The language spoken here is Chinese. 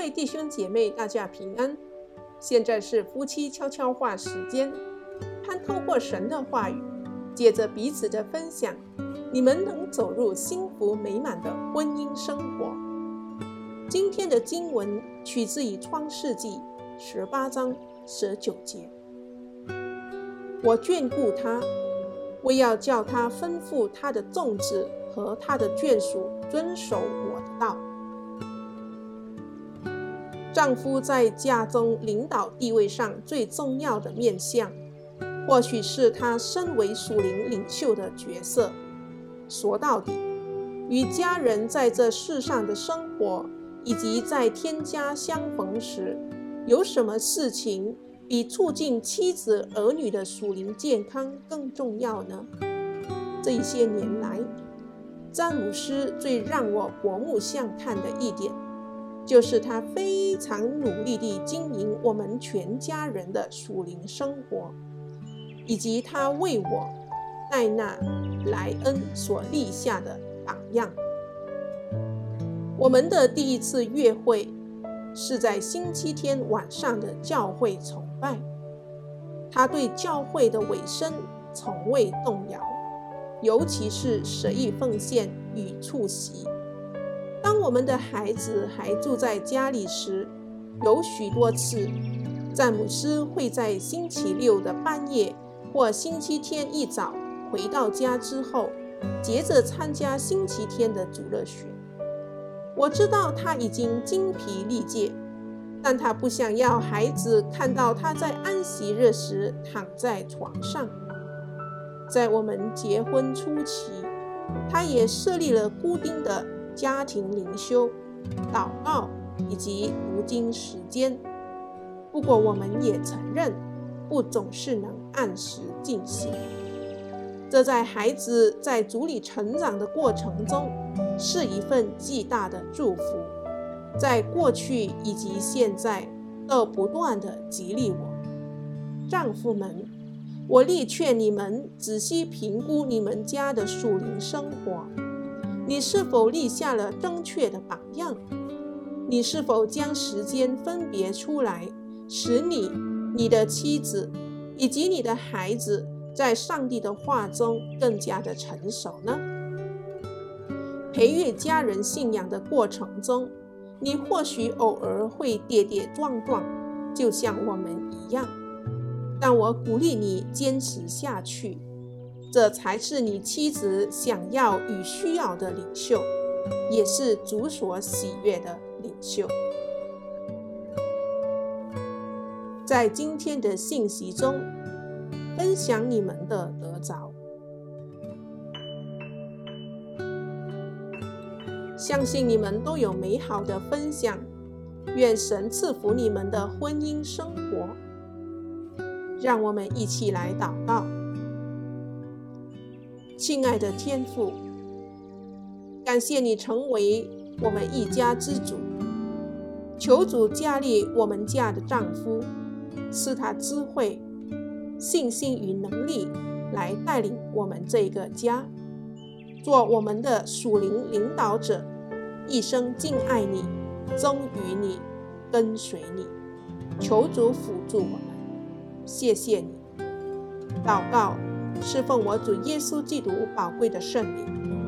位弟兄姐妹，大家平安。现在是夫妻悄悄话时间，盼透过神的话语，借着彼此的分享，你们能走入幸福美满的婚姻生活。今天的经文取自于创世纪十八章十九节。我眷顾他，为要叫他吩咐他的众子和他的眷属遵守我的道。丈夫在家中领导地位上最重要的面向，或许是他身为属灵领袖的角色。说到底，与家人在这世上的生活，以及在天家相逢时，有什么事情比促进妻子儿女的属灵健康更重要呢？这一些年来，詹姆斯最让我刮目相看的一点。就是他非常努力地经营我们全家人的属灵生活，以及他为我戴娜莱恩所立下的榜样。我们的第一次约会是在星期天晚上的教会崇拜，他对教会的委身从未动摇，尤其是十一奉献与出席。当我们的孩子还住在家里时，有许多次，詹姆斯会在星期六的半夜或星期天一早回到家之后，接着参加星期天的主日学。我知道他已经精疲力竭，但他不想要孩子看到他在安息日时躺在床上。在我们结婚初期，他也设立了固定的。家庭灵修、祷告以及读经时间。不过，我们也承认，不总是能按时进行。这在孩子在主里成长的过程中，是一份巨大的祝福。在过去以及现在，都不断地激励我。丈夫们，我力劝你们仔细评估你们家的属灵生活。你是否立下了正确的榜样？你是否将时间分别出来，使你、你的妻子以及你的孩子在上帝的话中更加的成熟呢？培育家人信仰的过程中，你或许偶尔会跌跌撞撞，就像我们一样，但我鼓励你坚持下去。这才是你妻子想要与需要的领袖，也是主所喜悦的领袖。在今天的信息中，分享你们的得着，相信你们都有美好的分享。愿神赐福你们的婚姻生活。让我们一起来祷告。亲爱的天父，感谢你成为我们一家之主，求主加力我们家的丈夫，赐他智慧、信心与能力来带领我们这个家，做我们的属灵领导者，一生敬爱你、忠于你、跟随你。求主辅助我们，谢谢你。祷告。侍奉我主耶稣基督宝贵的圣名。